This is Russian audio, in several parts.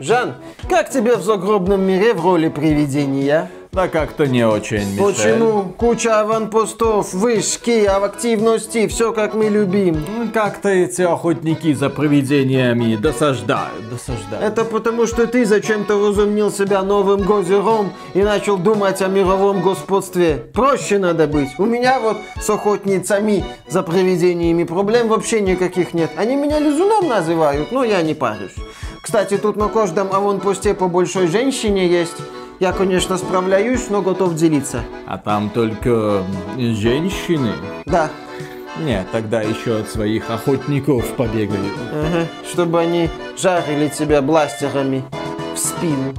Жан, как тебе в загробном мире в роли привидения? Да как-то не очень, Мишель. Почему? Куча аванпостов, вышки, активности, все как мы любим. Ну, Как-то эти охотники за привидениями досаждают, досаждают. Это потому, что ты зачем-то возомнил себя новым гозером и начал думать о мировом господстве. Проще надо быть. У меня вот с охотницами за привидениями проблем вообще никаких нет. Они меня лизуном называют, но я не парюсь. Кстати, тут на каждом аванпосте по большой женщине есть. Я, конечно, справляюсь, но готов делиться. А там только женщины? Да, Нет, тогда еще от своих охотников побегаю. ага, чтобы они жарили тебя бластерами в спину.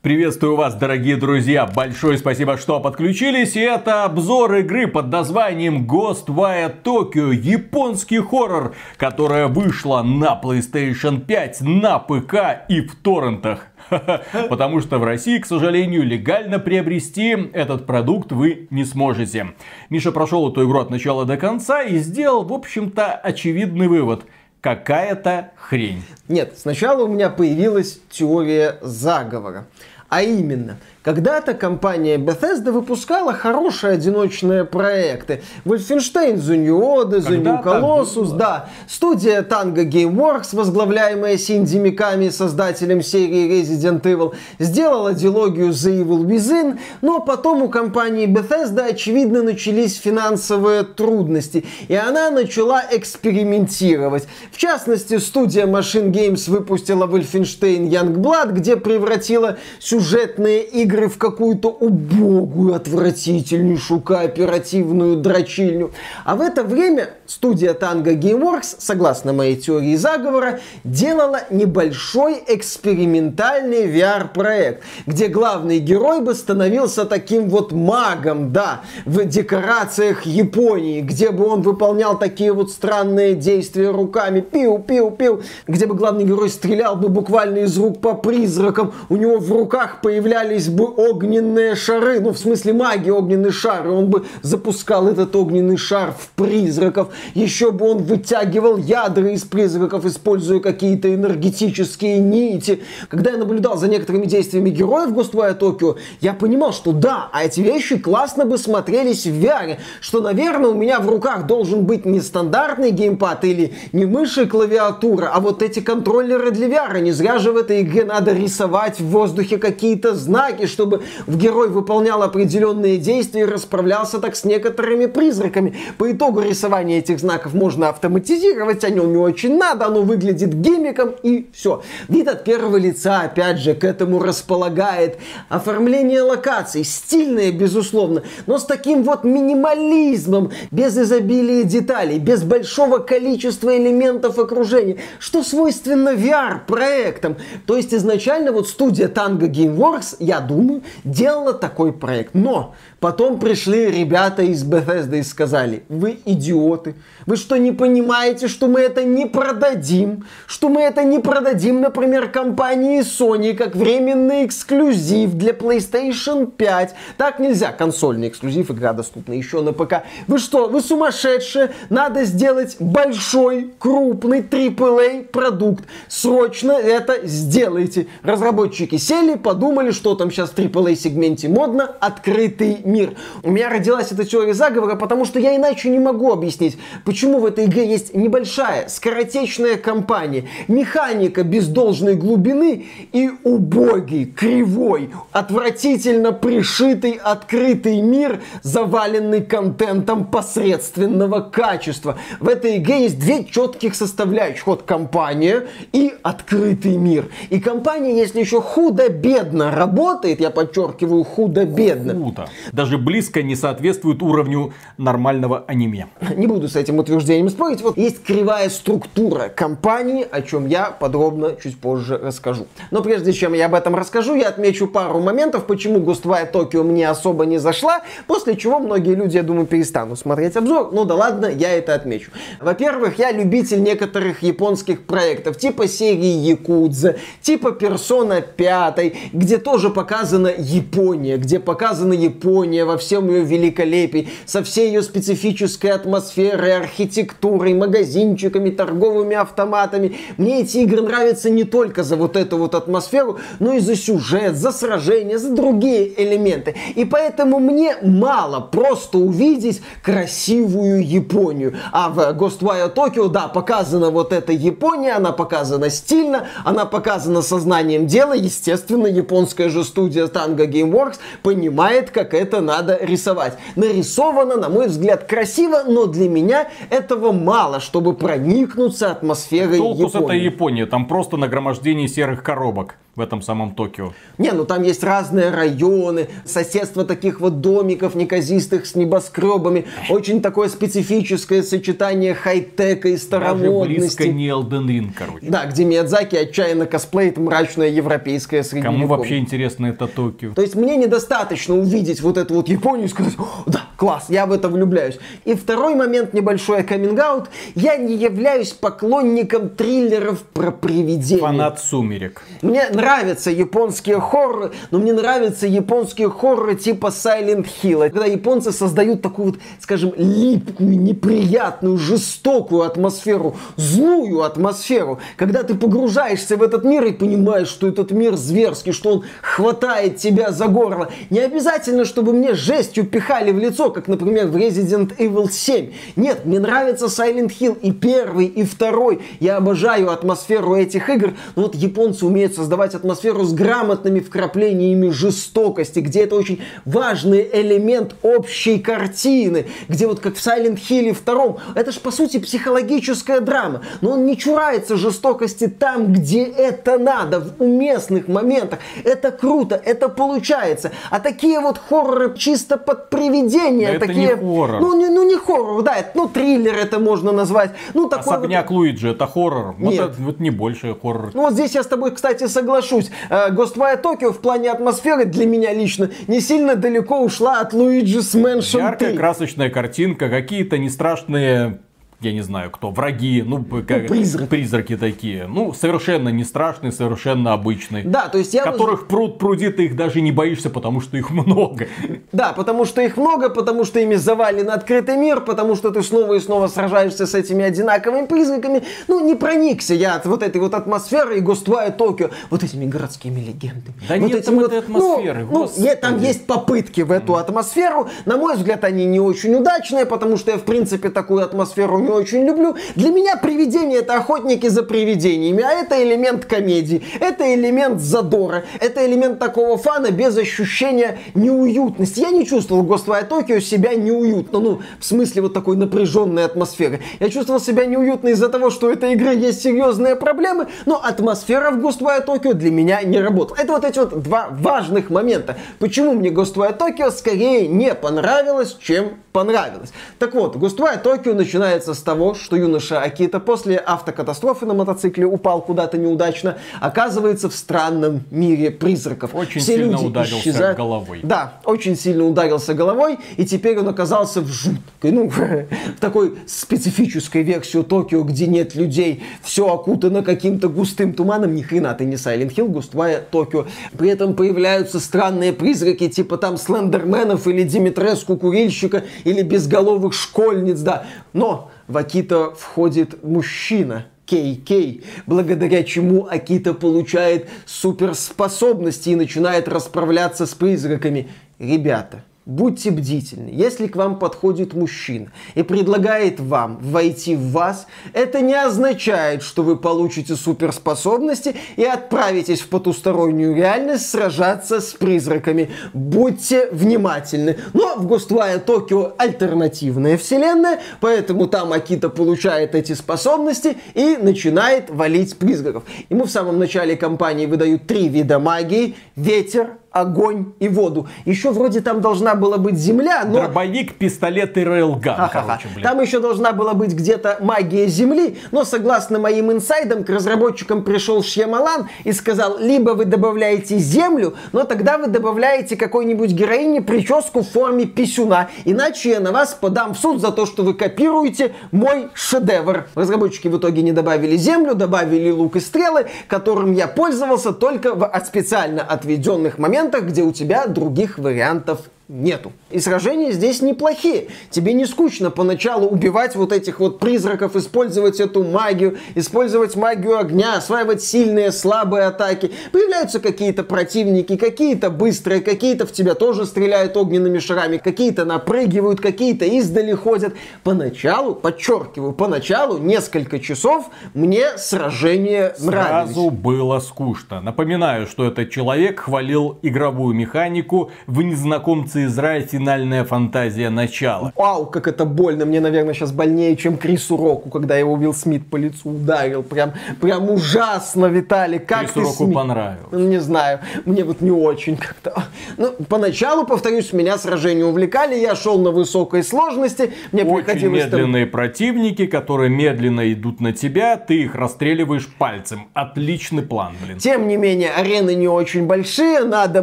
Приветствую вас, дорогие друзья! Большое спасибо, что подключились. И это обзор игры под названием Ghostwire Tokyo. Японский хоррор, которая вышла на PlayStation 5, на ПК и в торрентах. Потому что в России, к сожалению, легально приобрести этот продукт вы не сможете. Миша прошел эту игру от начала до конца и сделал, в общем-то, очевидный вывод. Какая-то хрень. Нет, сначала у меня появилась теория заговора. А именно, когда-то компания Bethesda выпускала хорошие одиночные проекты. Wolfenstein The New Order, The New Colossus, да. Студия Tango Gameworks, возглавляемая Синди Миками, создателем серии Resident Evil, сделала дилогию The Evil Within, но потом у компании Bethesda, очевидно, начались финансовые трудности, и она начала экспериментировать. В частности, студия Machine Games выпустила Wolfenstein Youngblood, где превратила сюжетные игры в какую-то убогую, отвратительнейшую кооперативную дрочильню. А в это время студия Tango Gameworks, согласно моей теории заговора, делала небольшой экспериментальный VR-проект, где главный герой бы становился таким вот магом, да, в декорациях Японии, где бы он выполнял такие вот странные действия руками, пиу-пиу-пиу, где бы главный герой стрелял бы буквально из рук по призракам, у него в руках появлялись бы огненные шары, ну в смысле магии огненный шар, и он бы запускал этот огненный шар в призраков, еще бы он вытягивал ядра из призраков, используя какие-то энергетические нити. Когда я наблюдал за некоторыми действиями героев Ghostwire Tokyo, я понимал, что да, а эти вещи классно бы смотрелись в VR, что, наверное, у меня в руках должен быть не стандартный геймпад или не мышь и клавиатура, а вот эти контроллеры для VR. Не зря же в этой игре надо рисовать в воздухе какие-то знаки, чтобы в герой выполнял определенные действия и расправлялся так с некоторыми призраками. По итогу рисования этих знаков можно автоматизировать, оно не очень надо, оно выглядит гиммиком и все. Вид от первого лица, опять же, к этому располагает. Оформление локаций, стильное, безусловно, но с таким вот минимализмом, без изобилия деталей, без большого количества элементов окружения, что свойственно VR-проектам. То есть изначально вот студия Tango Gameworks, я думаю, делала такой проект. Но потом пришли ребята из Bethesda и сказали, вы идиоты, вы что не понимаете, что мы это не продадим, что мы это не продадим, например, компании Sony как временный эксклюзив для PlayStation 5. Так нельзя, консольный эксклюзив, игра доступна еще на ПК. Вы что, вы сумасшедшие? Надо сделать большой, крупный AAA продукт. Срочно это сделайте. Разработчики сели, подумали, что там сейчас в AAA сегменте модно, открытый мир. У меня родилась эта теория заговора, потому что я иначе не могу объяснить, почему в этой игре есть небольшая, скоротечная кампания, механика без должной глубины и убогий, кривой, отвратительно пришитый открытый мир, заваленный контентом посредственного качества. В этой игре есть две четких составляющих. Вот компания и открытый мир. И компания, если еще худо-бедно работает, я подчеркиваю, худо-бедно, Круто. Даже близко не соответствует уровню нормального аниме. не буду с этим утверждением спорить, вот есть кривая структура компании, о чем я подробно чуть позже расскажу. Но прежде чем я об этом расскажу, я отмечу пару моментов, почему Ghostwire Tokyo мне особо не зашла, после чего многие люди, я думаю, перестанут смотреть обзор. Ну да ладно, я это отмечу. Во-первых, я любитель некоторых японских проектов, типа серии Якудза, типа Персона 5, где тоже показана Япония, где показана Япония Япония во всем ее великолепии, со всей ее специфической атмосферой, архитектурой, магазинчиками, торговыми автоматами. Мне эти игры нравятся не только за вот эту вот атмосферу, но и за сюжет, за сражения, за другие элементы. И поэтому мне мало просто увидеть красивую Японию. А в Ghostwire Tokyo, да, показана вот эта Япония, она показана стильно, она показана сознанием дела. Естественно, японская же студия Tango Gameworks понимает, как это надо рисовать. Нарисовано, на мой взгляд, красиво, но для меня этого мало, чтобы проникнуться атмосферой Толку Японии. с этой Японии, там просто нагромождение серых коробок в этом самом Токио. Не, ну там есть разные районы, соседство таких вот домиков неказистых с небоскребами, очень такое специфическое сочетание хай-тека и Даже старомодности. близко не Elden Ring, короче. Да, где Миядзаки отчаянно косплеит мрачное европейское Кому средневековье. вообще интересно это Токио? То есть мне недостаточно увидеть вот эту вот Японию и сказать, «О, да, класс, я в это влюбляюсь. И второй момент, небольшой каминг-аут, я не являюсь поклонником триллеров про привидения. Фанат сумерек. Мне нравятся японские хорроры, но мне нравятся японские хорроры типа Silent Hill. Когда японцы создают такую вот, скажем, липкую, неприятную, жестокую атмосферу, злую атмосферу. Когда ты погружаешься в этот мир и понимаешь, что этот мир зверский, что он хватает тебя за горло. Не обязательно, чтобы мне жестью пихали в лицо, как, например, в Resident Evil 7. Нет, мне нравится Silent Hill и первый, и второй. Я обожаю атмосферу этих игр. Но вот японцы умеют создавать атмосферу с грамотными вкраплениями жестокости, где это очень важный элемент общей картины, где вот как в Silent Hill втором, это же по сути психологическая драма, но он не чурается жестокости там, где это надо, в уместных моментах. Это круто, это получается. А такие вот хорроры чисто под привидения, Да это такие, не хоррор. ну не, ну не хоррор, да, это, ну триллер это можно назвать, ну такой вот- Особняк Луиджи это хоррор. Вот Нет. это вот не больше хоррор. ну вот здесь я с тобой, кстати, соглашусь. Э, Ghostwire Tokyo в плане атмосферы для меня лично не сильно далеко ушла от Luigi's Mansion Яркая 3. красочная картинка, какие-то не страшные я не знаю кто, враги, ну, как, призраки. призраки такие. Ну, совершенно не страшные, совершенно обычные. Да, то есть я... вот- Которых пруд пруди, ты их даже не боишься, потому что их много. Да, потому что их много, потому что ими завален открытый мир, потому что ты снова и снова сражаешься с этими одинаковыми призраками. Ну, не проникся я от вот этой вот атмосферы и Ghostwire Tokyo вот этими городскими легендами. Да вот нет там этой атмосферы, Ну, ну, господи. е- там есть попытки в эту атмосферу. На мой взгляд, они не очень удачные, потому что я, в принципе, такую атмосферу не очень люблю. Для меня привидения это охотники за привидениями, а это элемент комедии, это элемент задора, это элемент такого фана без ощущения неуютности. Я не чувствовал Ghostwire Tokyo себя неуютно, ну, в смысле вот такой напряженной атмосферы. Я чувствовал себя неуютно из-за того, что у этой игры есть серьезные проблемы, но атмосфера в Ghostwire Tokyo для меня не работала. Это вот эти вот два важных момента. Почему мне Ghostwire Tokyo скорее не понравилось, чем понравилось. Так вот, Ghostwire Tokyo начинается с того, что юноша Акита после автокатастрофы на мотоцикле упал куда-то неудачно, оказывается в странном мире призраков. Очень сильно ударился головой. Да, очень сильно ударился головой, и теперь он оказался в жуткой, ну, в такой специфической версии Токио, где нет людей, все окутано каким-то густым туманом, ни хрена ты не Silent Hill, Ghostwire Токио. При этом появляются странные призраки, типа там Слендерменов или Димитреску Курильщика, или безголовых школьниц, да. Но в Акита входит мужчина, Кей Кей, благодаря чему Акита получает суперспособности и начинает расправляться с призраками. Ребята, будьте бдительны. Если к вам подходит мужчина и предлагает вам войти в вас, это не означает, что вы получите суперспособности и отправитесь в потустороннюю реальность сражаться с призраками. Будьте внимательны. Но в Ghostwire Tokyo альтернативная вселенная, поэтому там Акита получает эти способности и начинает валить призраков. Ему в самом начале кампании выдают три вида магии. Ветер, огонь и воду. Еще вроде там должна была быть земля, но... Дробовик, пистолет и рейлган, короче, блин. Там еще должна была быть где-то магия Земли, но согласно моим инсайдам, к разработчикам пришел Шьямалан и сказал, либо вы добавляете Землю, но тогда вы добавляете какой-нибудь героине прическу в форме писюна, иначе я на вас подам в суд за то, что вы копируете мой шедевр. Разработчики в итоге не добавили Землю, добавили лук и стрелы, которым я пользовался только в от специально отведенных моментах, где у тебя других вариантов нету. И сражения здесь неплохие. Тебе не скучно поначалу убивать вот этих вот призраков, использовать эту магию, использовать магию огня, осваивать сильные, слабые атаки. Появляются какие-то противники, какие-то быстрые, какие-то в тебя тоже стреляют огненными шарами, какие-то напрыгивают, какие-то издали ходят. Поначалу, подчеркиваю, поначалу несколько часов мне сражения нравились. Сразу было скучно. Напоминаю, что этот человек хвалил игровую механику в незнакомце из рая финальная фантазия начала. Вау, как это больно. Мне, наверное, сейчас больнее, чем Крису Року, когда его Уилл Смит по лицу ударил. Прям, прям ужасно, Виталий. Как Крису ты Року сме- понравилось. Ну, Не знаю, мне вот не очень как-то. Ну, поначалу, повторюсь, меня сражения увлекали, я шел на высокой сложности, мне Очень приходилось там- медленные противники, которые медленно идут на тебя, ты их расстреливаешь пальцем. Отличный план, блин. Тем не менее, арены не очень большие, надо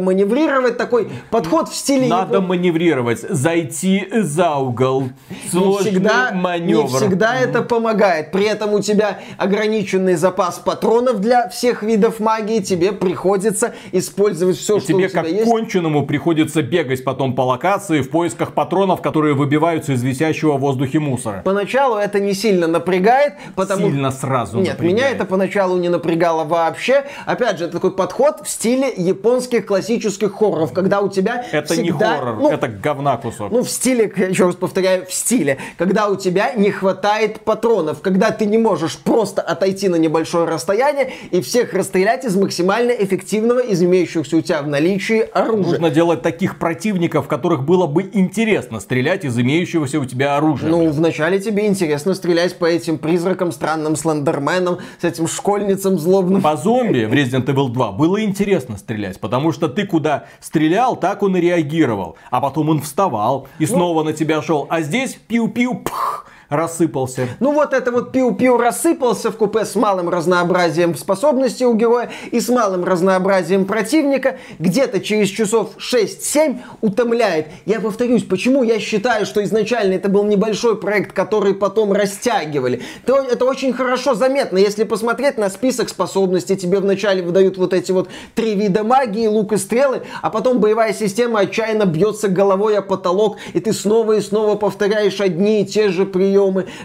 маневрировать, такой подход в стиле... Надо Япон- маневрировать, зайти за угол. не Сложный всегда, маневр. не всегда это помогает. При этом у тебя ограниченный запас патронов для всех видов магии. Тебе приходится использовать все, что Тебе у тебя как есть. конченому приходится бегать потом по локации в поисках патронов, которые выбиваются из висящего в воздухе мусора. Поначалу это не сильно напрягает, потому Сильно сразу Нет, напрягает. меня это поначалу не напрягало вообще. Опять же, это такой подход в стиле японских классических хорроров, когда у тебя Это не всегда- хоррор, ну, это говна кусок. Ну, в стиле, еще раз повторяю, в стиле. Когда у тебя не хватает патронов, когда ты не можешь просто отойти на небольшое расстояние и всех расстрелять из максимально эффективного, из имеющихся у тебя в наличии оружия. Нужно делать таких противников, которых было бы интересно стрелять из имеющегося у тебя оружия. Ну, вначале тебе интересно стрелять по этим призракам, странным слендерменам, с этим школьницам злобным. По зомби в Resident Evil 2 было интересно стрелять, потому что ты куда стрелял, так он и реагировал. А потом он вставал и снова на тебя шел. А здесь пиу-пиу, пх, рассыпался. Ну вот это вот пиу-пиу рассыпался в купе с малым разнообразием способностей у героя и с малым разнообразием противника. Где-то через часов 6-7 утомляет. Я повторюсь, почему я считаю, что изначально это был небольшой проект, который потом растягивали. То это очень хорошо заметно. Если посмотреть на список способностей, тебе вначале выдают вот эти вот три вида магии, лук и стрелы, а потом боевая система отчаянно бьется головой о потолок, и ты снова и снова повторяешь одни и те же приемы.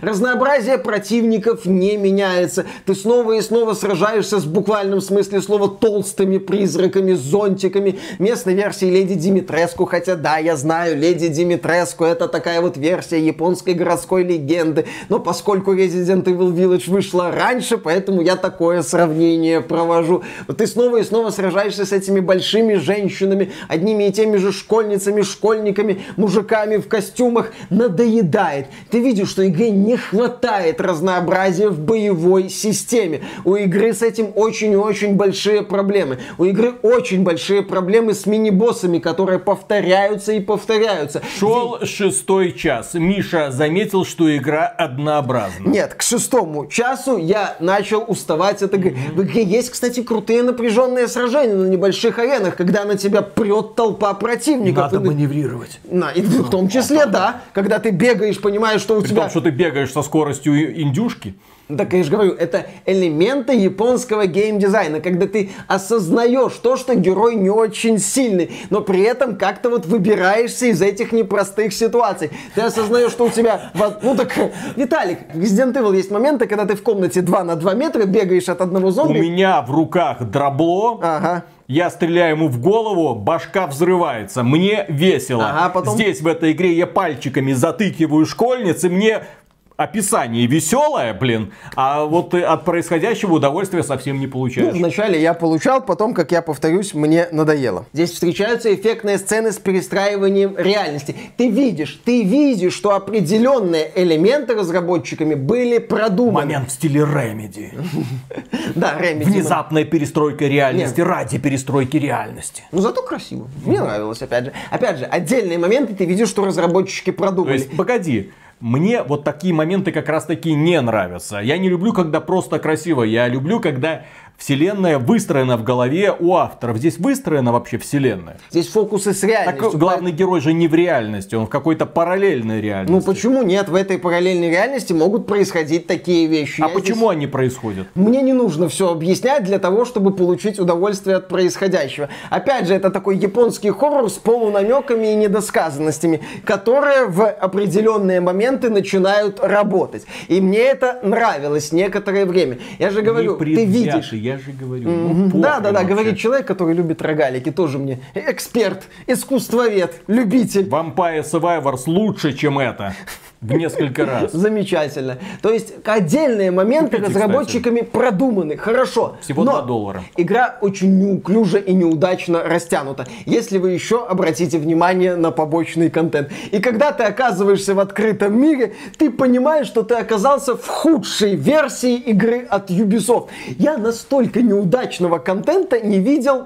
Разнообразие противников не меняется. Ты снова и снова сражаешься с буквальном смысле слова толстыми призраками, зонтиками. Местной версии Леди Димитреску, хотя да, я знаю, Леди Димитреску это такая вот версия японской городской легенды. Но поскольку Resident Evil Village вышла раньше, поэтому я такое сравнение провожу. Вот ты снова и снова сражаешься с этими большими женщинами, одними и теми же школьницами, школьниками, мужиками в костюмах. Надоедает. Ты видишь, что игре не хватает разнообразия в боевой системе. У игры с этим очень и очень большие проблемы. У игры очень большие проблемы с мини-боссами, которые повторяются и повторяются. Шел шестой час. Миша заметил, что игра однообразна. Нет, к шестому часу я начал уставать от игры. В игре есть, кстати, крутые напряженные сражения на небольших аренах, когда на тебя прет толпа противников. Надо И- маневрировать. На, и в том числе, да. Когда ты бегаешь, понимаешь, что у При тебя... что ты бегаешь со скоростью и- индюшки. Так я же говорю, это элементы японского геймдизайна, когда ты осознаешь то, что герой не очень сильный, но при этом как-то вот выбираешься из этих непростых ситуаций. Ты осознаешь, что у тебя... Ну так, Виталик, в Resident Evil есть моменты, когда ты в комнате 2 на 2 метра бегаешь от одного У зомби. меня в руках дробло. Ага. Я стреляю ему в голову, башка взрывается. Мне весело. Ага, потом- Здесь в этой игре я пальчиками затыкиваю школьниц, и мне описание веселое, блин, а вот от происходящего удовольствия совсем не Ну, получаешь. вначале я получал, потом, как я повторюсь, мне надоело. Здесь встречаются эффектные сцены с перестраиванием реальности. Ты видишь, ты видишь, что определенные элементы разработчиками были продуманы. Момент в стиле Ремеди. Да, Remedy. Внезапная перестройка реальности ради перестройки реальности. Ну зато красиво. Мне нравилось, опять же. Опять же, отдельные моменты ты видишь, что разработчики То продумали. есть, погоди, мне вот такие моменты как раз таки не нравятся. Я не люблю, когда просто красиво. Я люблю, когда вселенная выстроена в голове у авторов. Здесь выстроена вообще вселенная. Здесь фокусы с реальностью. Так главный герой же не в реальности, он в какой-то параллельной реальности. Ну почему нет? В этой параллельной реальности могут происходить такие вещи. А Я почему здесь- они происходят? Мне не нужно все объяснять для того, чтобы получить удовольствие от происходящего. Опять же, это такой японский хоррор с полунамеками и недосказанностями, которые в определенные моменты начинают работать. И мне это нравилось некоторое время. Я же говорю, ты видишь. я же говорю. ну, Да, да, да, вообще. говорит человек, который любит рогалики, тоже мне эксперт, искусствовед, любитель. Vampire Survivors лучше, чем это. В несколько раз. Замечательно. То есть отдельные моменты Купите, разработчиками продуманы, хорошо. Всего но 2 доллара. Игра очень неуклюже и неудачно растянута, если вы еще обратите внимание на побочный контент. И когда ты оказываешься в открытом мире, ты понимаешь, что ты оказался в худшей версии игры от Ubisoft. Я настолько неудачного контента не видел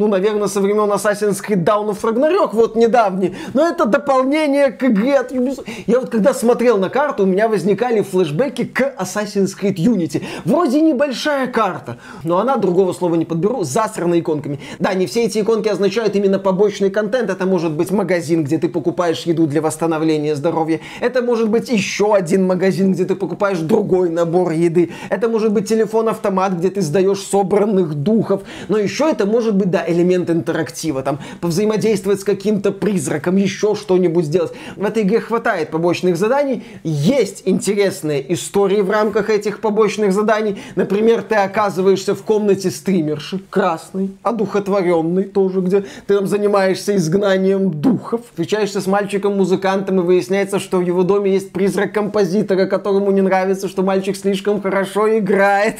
ну, наверное, со времен Assassin's Creed Dawn of Ragnarok, вот недавний. Но это дополнение к игре от Ubisoft. Я вот когда смотрел на карту, у меня возникали флешбеки к Assassin's Creed Unity. Вроде небольшая карта, но она, другого слова не подберу, засрана иконками. Да, не все эти иконки означают именно побочный контент. Это может быть магазин, где ты покупаешь еду для восстановления здоровья. Это может быть еще один магазин, где ты покупаешь другой набор еды. Это может быть телефон-автомат, где ты сдаешь собранных духов. Но еще это может быть, да, элемент интерактива. Там повзаимодействовать с каким-то призраком, еще что-нибудь сделать. В этой игре хватает побочных заданий. Есть интересные истории в рамках этих побочных заданий. Например, ты оказываешься в комнате стримерши, красной, одухотворенной тоже, где ты там занимаешься изгнанием духов. Встречаешься с мальчиком-музыкантом и выясняется, что в его доме есть призрак композитора, которому не нравится, что мальчик слишком хорошо играет.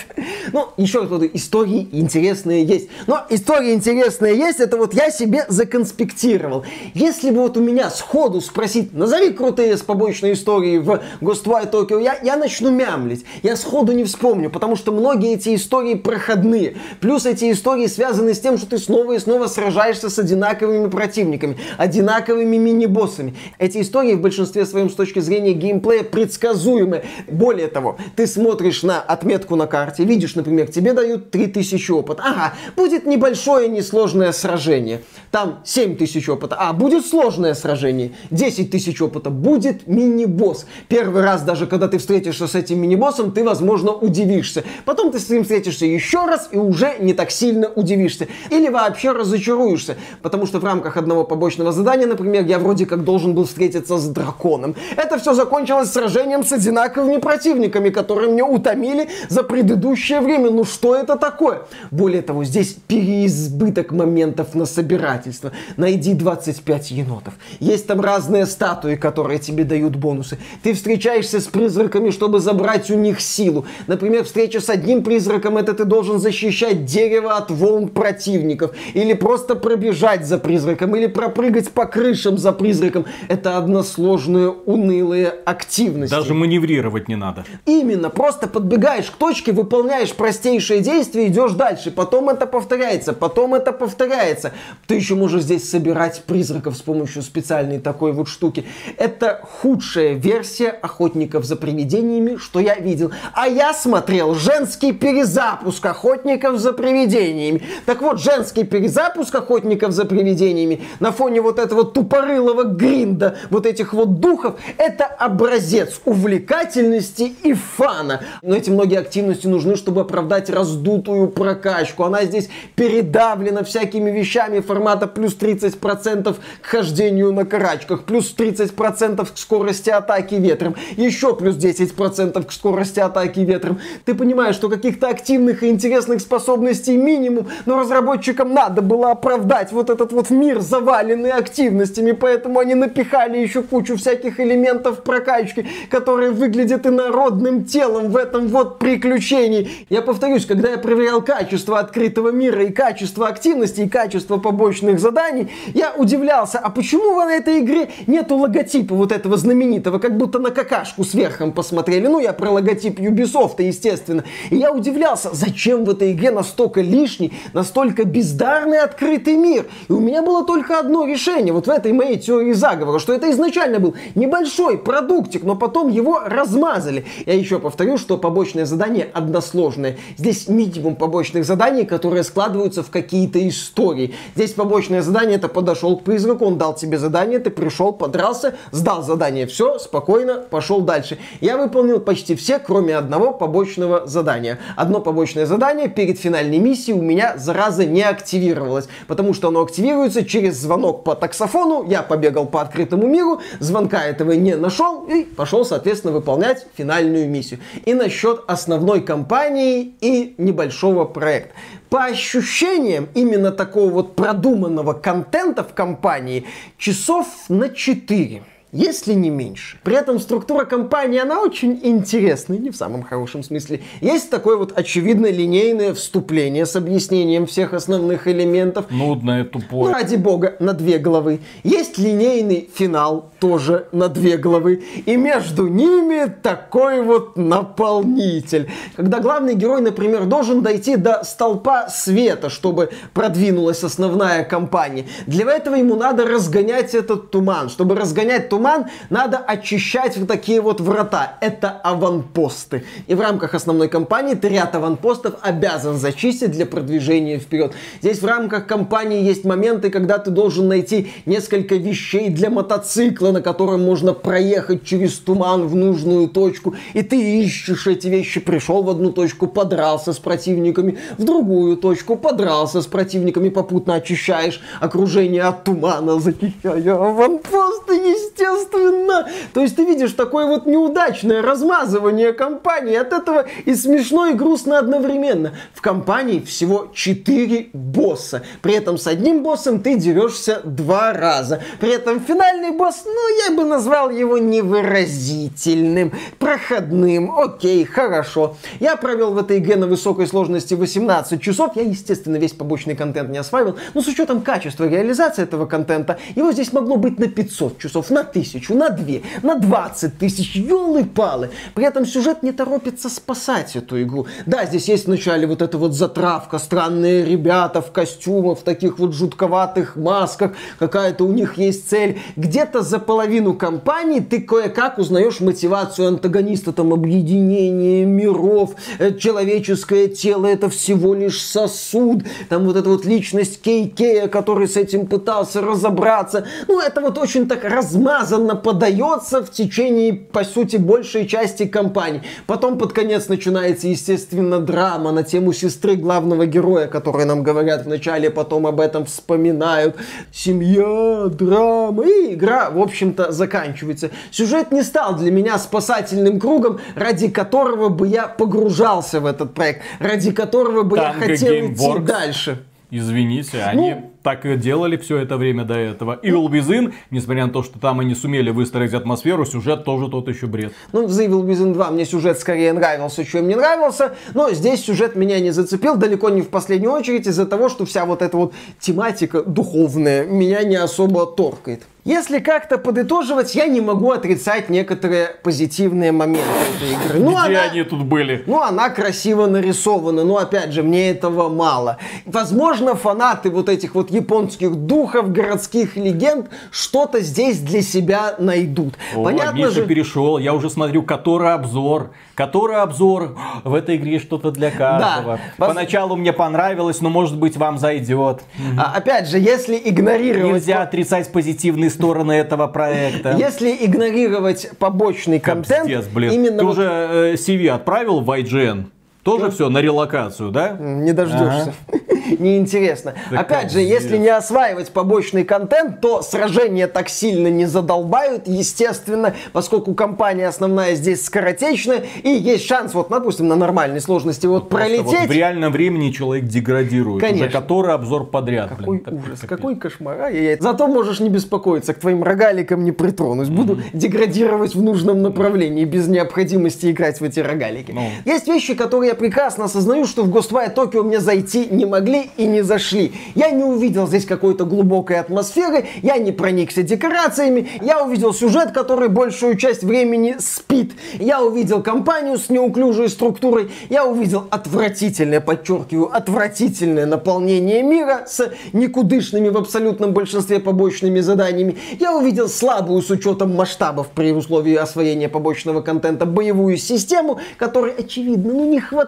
Ну, еще раз истории интересные есть. Но истории интересные есть, это вот я себе законспектировал. Если бы вот у меня сходу спросить, назови крутые с побочной истории в Ghostwire Tokyo, я, я начну мямлить. Я сходу не вспомню, потому что многие эти истории проходные. Плюс эти истории связаны с тем, что ты снова и снова сражаешься с одинаковыми противниками, одинаковыми мини-боссами. Эти истории в большинстве своем с точки зрения геймплея предсказуемы. Более того, ты смотришь на отметку на карте, видишь, например, тебе дают 3000 опыта. Ага, будет небольшое несложное сражение. Там 7000 опыта. А, будет сложное сражение. 10 тысяч опыта. Будет мини-босс. Первый раз, даже когда ты встретишься с этим мини-боссом, ты, возможно, удивишься. Потом ты с ним встретишься еще раз и уже не так сильно удивишься. Или вообще разочаруешься. Потому что в рамках одного побочного задания, например, я вроде как должен был встретиться с драконом. Это все закончилось сражением с одинаковыми противниками, которые меня утомили за предыдущее время. Ну что это такое? Более того, здесь переизбыток моментов на собирательство. Найди 25 енотов. Есть там разные статуи, которые тебе дают бонусы. Ты встречаешься с призраками, чтобы забрать у них силу. Например, встреча с одним призраком, это ты должен защищать дерево от волн противников. Или просто пробежать за призраком. Или пропрыгать по крышам за призраком. Это односложные, унылые активности. Даже маневрировать не надо. Именно, просто подбегаешь к точке, выполняешь простейшие действия, идешь дальше. Потом это повторяется, потом это повторяется. Ты еще можешь здесь собирать призраков с помощью специальной такой вот штуки. Это худшая версия охотников за привидениями, что я видел. А я смотрел женский перезапуск охотников за привидениями. Так вот, женский перезапуск охотников за привидениями на фоне вот этого тупорылого гринда, вот этих вот духов, это образец увлекательности и фана. Но эти многие активности нужны, чтобы оправдать раздутую прокачку. Она здесь передавлена всякими вещами формата плюс 30% к хождению на карачках, плюс 30% к скорости атаки ветром, еще плюс 10% к скорости атаки ветром. Ты понимаешь, что каких-то активных и интересных способностей минимум, но разработчикам надо было оправдать вот этот вот мир, заваленный активностями, поэтому они напихали еще кучу всяких элементов прокачки, которые выглядят инородным телом в этом вот приключении. Я повторюсь, когда я проверял качество открытого мира и качество активности и качества побочных заданий, я удивлялся, а почему в этой игре нету логотипа вот этого знаменитого, как будто на какашку сверхом посмотрели. Ну, я про логотип Ubisoft, естественно. И я удивлялся, зачем в этой игре настолько лишний, настолько бездарный открытый мир. И у меня было только одно решение, вот в этой моей теории заговора, что это изначально был небольшой продуктик, но потом его размазали. Я еще повторю, что побочное задание односложное. Здесь минимум побочных заданий, которые складываются в какие-то истории. Здесь побочное задание, это подошел к призраку, он дал тебе задание, ты пришел, подрался, сдал задание, все, спокойно, пошел дальше. Я выполнил почти все, кроме одного побочного задания. Одно побочное задание перед финальной миссией у меня, зараза, не активировалось, потому что оно активируется через звонок по таксофону, я побегал по открытому миру, звонка этого не нашел и пошел, соответственно, выполнять финальную миссию. И насчет основной кампании и небольшого проекта. По ощущениям именно такого вот продуманного контента в компании часов на 4 если не меньше. При этом структура компании, она очень интересная, не в самом хорошем смысле. Есть такое вот очевидно линейное вступление с объяснением всех основных элементов. Нудное, тупое. Ну, ради бога, на две главы. Есть линейный финал, тоже на две главы. И между ними такой вот наполнитель. Когда главный герой, например, должен дойти до столпа света, чтобы продвинулась основная кампания. Для этого ему надо разгонять этот туман. Чтобы разгонять туман, туман, надо очищать вот такие вот врата. Это аванпосты. И в рамках основной кампании ты ряд аванпостов обязан зачистить для продвижения вперед. Здесь в рамках кампании есть моменты, когда ты должен найти несколько вещей для мотоцикла, на котором можно проехать через туман в нужную точку. И ты ищешь эти вещи, пришел в одну точку, подрался с противниками, в другую точку, подрался с противниками, попутно очищаешь окружение от тумана, защищая аванпосты, естественно естественно. То есть ты видишь такое вот неудачное размазывание компании. От этого и смешно, и грустно одновременно. В компании всего 4 босса. При этом с одним боссом ты дерешься два раза. При этом финальный босс, ну, я бы назвал его невыразительным, проходным. Окей, хорошо. Я провел в этой игре на высокой сложности 18 часов. Я, естественно, весь побочный контент не осваивал. Но с учетом качества реализации этого контента, его здесь могло быть на 500 часов, на 1000 тысячу, на две, на 20 тысяч, елы-палы. При этом сюжет не торопится спасать эту игру. Да, здесь есть вначале вот эта вот затравка, странные ребята в костюмах, в таких вот жутковатых масках, какая-то у них есть цель. Где-то за половину кампании ты кое-как узнаешь мотивацию антагониста, там объединение миров, э, человеческое тело это всего лишь сосуд, там вот эта вот личность Кейкея, который с этим пытался разобраться. Ну, это вот очень так размазано смазанно подается в течение, по сути, большей части кампании. Потом под конец начинается, естественно, драма на тему сестры главного героя, которые нам говорят вначале, потом об этом вспоминают. Семья, драма и игра, в общем-то, заканчивается. Сюжет не стал для меня спасательным кругом, ради которого бы я погружался в этот проект, ради которого бы Танго я хотел идти дальше. Извините, они ну, так и делали все это время до этого. Evil Within, несмотря на то, что там они сумели выстроить атмосферу, сюжет тоже тот еще бред. Ну, в The Evil Within 2 мне сюжет скорее нравился, чем не нравился, но здесь сюжет меня не зацепил, далеко не в последнюю очередь из-за того, что вся вот эта вот тематика духовная меня не особо торкает. Если как-то подытоживать, я не могу отрицать некоторые позитивные моменты этой игры. Ну, Где она, они тут были? Ну, она красиво нарисована, но опять же, мне этого мало. Возможно, фанаты вот этих вот японских духов, городских легенд что-то здесь для себя найдут. О, Понятно Миша же... перешел, я уже смотрю, который обзор, который обзор. В этой игре что-то для каждого. Да. Поначалу мне понравилось, но может быть вам зайдет. А, опять же, если игнорировать... Нельзя отрицать позитивные стороны этого проекта. Если игнорировать побочный контент... Капздец, блин. Именно Ты вот... уже э, CV отправил в IGN? Тоже ну, все на релокацию, да? Не дождешься. Ага. Неинтересно. Так Опять же, если не осваивать побочный контент, то сражения так сильно не задолбают, естественно, поскольку компания основная здесь скоротечная, и есть шанс, вот, допустим, на нормальной сложности вот пролететь. Вот в реальном времени человек деградирует. Конечно. Уже который обзор подряд. Какой блин, ужас, какой кошмар. Ай-яй-яй. Зато можешь не беспокоиться, к твоим рогаликам не притронусь. Буду mm-hmm. деградировать в нужном направлении, без необходимости играть в эти рогалики. Ну. Есть вещи, которые я прекрасно осознаю, что в Ghostwire Tokyo мне зайти не могли, и не зашли. Я не увидел здесь какой-то глубокой атмосферы, я не проникся декорациями, я увидел сюжет, который большую часть времени спит. Я увидел компанию с неуклюжей структурой, я увидел отвратительное, подчеркиваю, отвратительное наполнение мира с никудышными в абсолютном большинстве побочными заданиями. Я увидел слабую с учетом масштабов при условии освоения побочного контента боевую систему, которой, очевидно, ну не хватает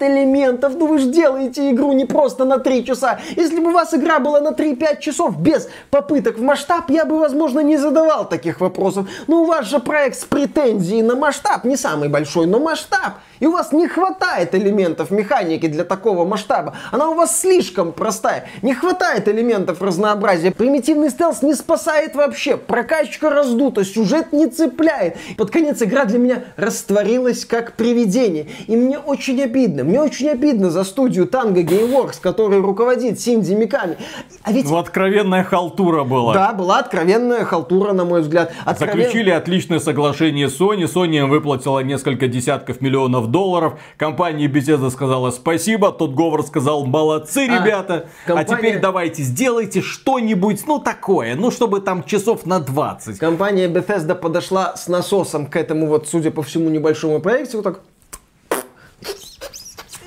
элементов. Ну вы же делаете игру не просто на 3 часа. Если бы у вас игра была на 3-5 часов без попыток в масштаб, я бы, возможно, не задавал таких вопросов. Но у вас же проект с претензией на масштаб, не самый большой, но масштаб. И у вас не хватает элементов механики для такого масштаба. Она у вас слишком простая. Не хватает элементов разнообразия. Примитивный стелс не спасает вообще. Прокачка раздута, сюжет не цепляет. Под конец игра для меня растворилась как привидение. И мне очень обидно. Мне очень обидно за студию Tango Gameworks, которая руководит Синди Миками. А ведь... Ну, откровенная халтура была. Да, была откровенная халтура, на мой взгляд. Откровен... Заключили отличное соглашение Sony. Sony выплатила несколько десятков миллионов миллионов долларов. Компания Bethesda сказала спасибо, тот Говард сказал молодцы, а, ребята. А, компания... А теперь давайте сделайте что-нибудь, ну такое, ну чтобы там часов на 20. Компания Bethesda подошла с насосом к этому вот, судя по всему, небольшому проекту, вот так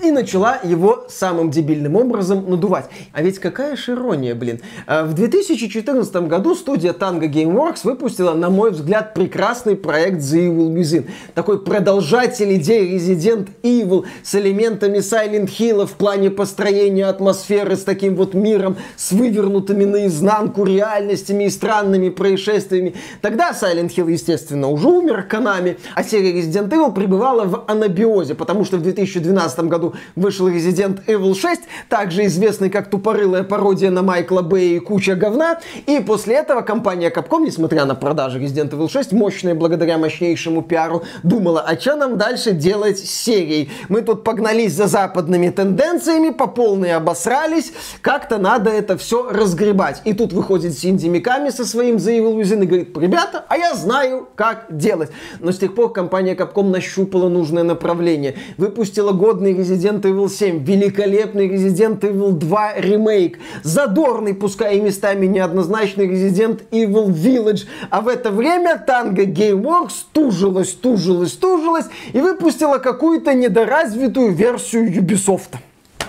и начала его самым дебильным образом надувать. А ведь какая же ирония, блин. А, в 2014 году студия Tango Gameworks выпустила, на мой взгляд, прекрасный проект The Evil Within. Такой продолжатель идеи Resident Evil с элементами Silent Hill в плане построения атмосферы, с таким вот миром, с вывернутыми наизнанку реальностями и странными происшествиями. Тогда Silent Hill, естественно, уже умер Канами, а серия Resident Evil пребывала в анабиозе, потому что в 2012 году вышел Resident Evil 6, также известный как тупорылая пародия на Майкла Бэя и куча говна. И после этого компания Capcom, несмотря на продажи Resident Evil 6, мощная благодаря мощнейшему пиару, думала, а что нам дальше делать с серией? Мы тут погнались за западными тенденциями, по полной обосрались, как-то надо это все разгребать. И тут выходит Синди Миками со своим Evil Within и говорит, ребята, а я знаю, как делать. Но с тех пор компания Capcom нащупала нужное направление, выпустила годный Resident Resident Evil 7, великолепный Resident Evil 2 ремейк, задорный, пускай и местами неоднозначный Resident Evil Village. А в это время Tango Gameworks тужилась, тужилась, тужилась и выпустила какую-то недоразвитую версию Ubisoft.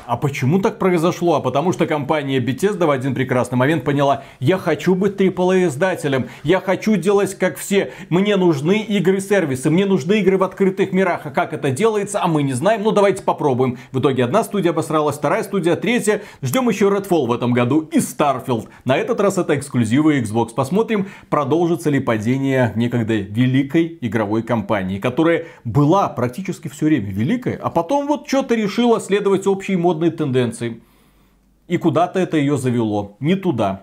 А почему так произошло? А потому что компания Bethesda в один прекрасный момент поняла, я хочу быть AAA издателем, я хочу делать как все, мне нужны игры-сервисы, мне нужны игры в открытых мирах. А как это делается, а мы не знаем, ну давайте попробуем. В итоге одна студия обосралась, вторая студия, третья. Ждем еще Redfall в этом году и Starfield. На этот раз это эксклюзивы Xbox. Посмотрим, продолжится ли падение некогда великой игровой компании, которая была практически все время великой, а потом вот что-то решила следовать общей модной модной тенденции. И куда-то это ее завело. Не туда.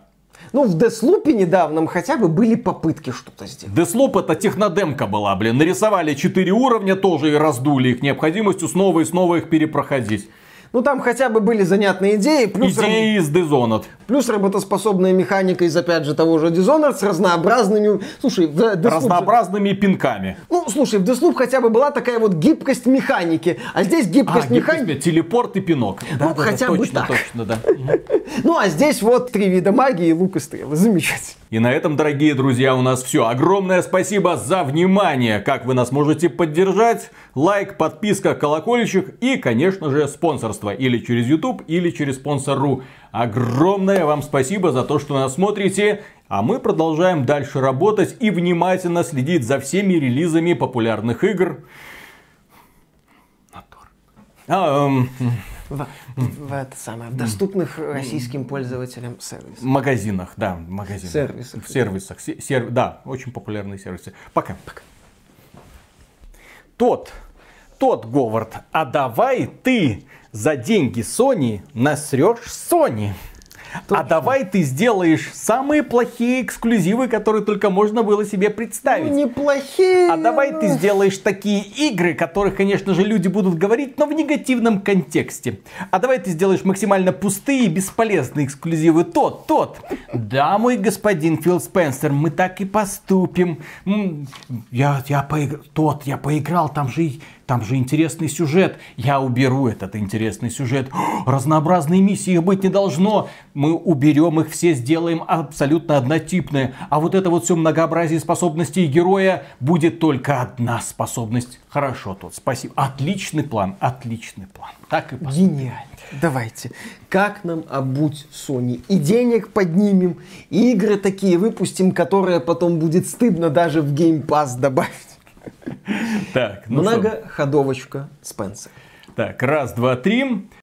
Ну, в Деслупе недавнем хотя бы были попытки что-то сделать. Деслуп это технодемка была, блин. Нарисовали 4 уровня, тоже и раздули их необходимостью снова и снова их перепроходить. Ну, там хотя бы были занятные идеи. Плюс идеи из Dishonored. Плюс работоспособная механика из, опять же, того же Dishonored с разнообразными... Слушай, в Deathloop... Разнообразными пинками. Ну, слушай, в Deathloop хотя бы была такая вот гибкость механики. А здесь гибкость а, механики... Телепорт и пинок. Да, ну, да, хотя да, бы точно, так. точно, да. Ну, а здесь вот три вида магии, лук и стрелы. Замечательно. И на этом, дорогие друзья, у нас все. Огромное спасибо за внимание. Как вы нас можете поддержать? Лайк, подписка, колокольчик и, конечно же, спонсорство. Или через YouTube, или через спонсор.ру. Огромное вам спасибо за то, что нас смотрите. А мы продолжаем дальше работать и внимательно следить за всеми релизами популярных игр. А, эм в, в, это самое, в доступных российским пользователям сервисах. Магазинах, да, магазинах. Сервисах. В сервисах. Сер, да, очень популярные сервисы. Пока. Пока. Тот, тот Говард, а давай ты за деньги Sony насрешь Sony. А давай ты сделаешь самые плохие эксклюзивы, которые только можно было себе представить. Ну, неплохие. А давай ты сделаешь такие игры, которых, конечно же, люди будут говорить, но в негативном контексте. А давай ты сделаешь максимально пустые и бесполезные эксклюзивы. Тот, тот. Да, мой господин Фил Спенсер, мы так и поступим. Я, я поиграл, тот, я поиграл, там же там же интересный сюжет. Я уберу этот интересный сюжет. Разнообразные миссии их быть не должно. Мы уберем их все, сделаем абсолютно однотипные. А вот это вот все многообразие способностей героя будет только одна способность. Хорошо, тот, спасибо. Отличный план, отличный план. Так и поступим. Гениально. Давайте. Как нам обуть Sony? И денег поднимем, и игры такие выпустим, которые потом будет стыдно даже в Game Pass добавить. Так, ну Многоходовочка Спенсер. Так, раз, два, три.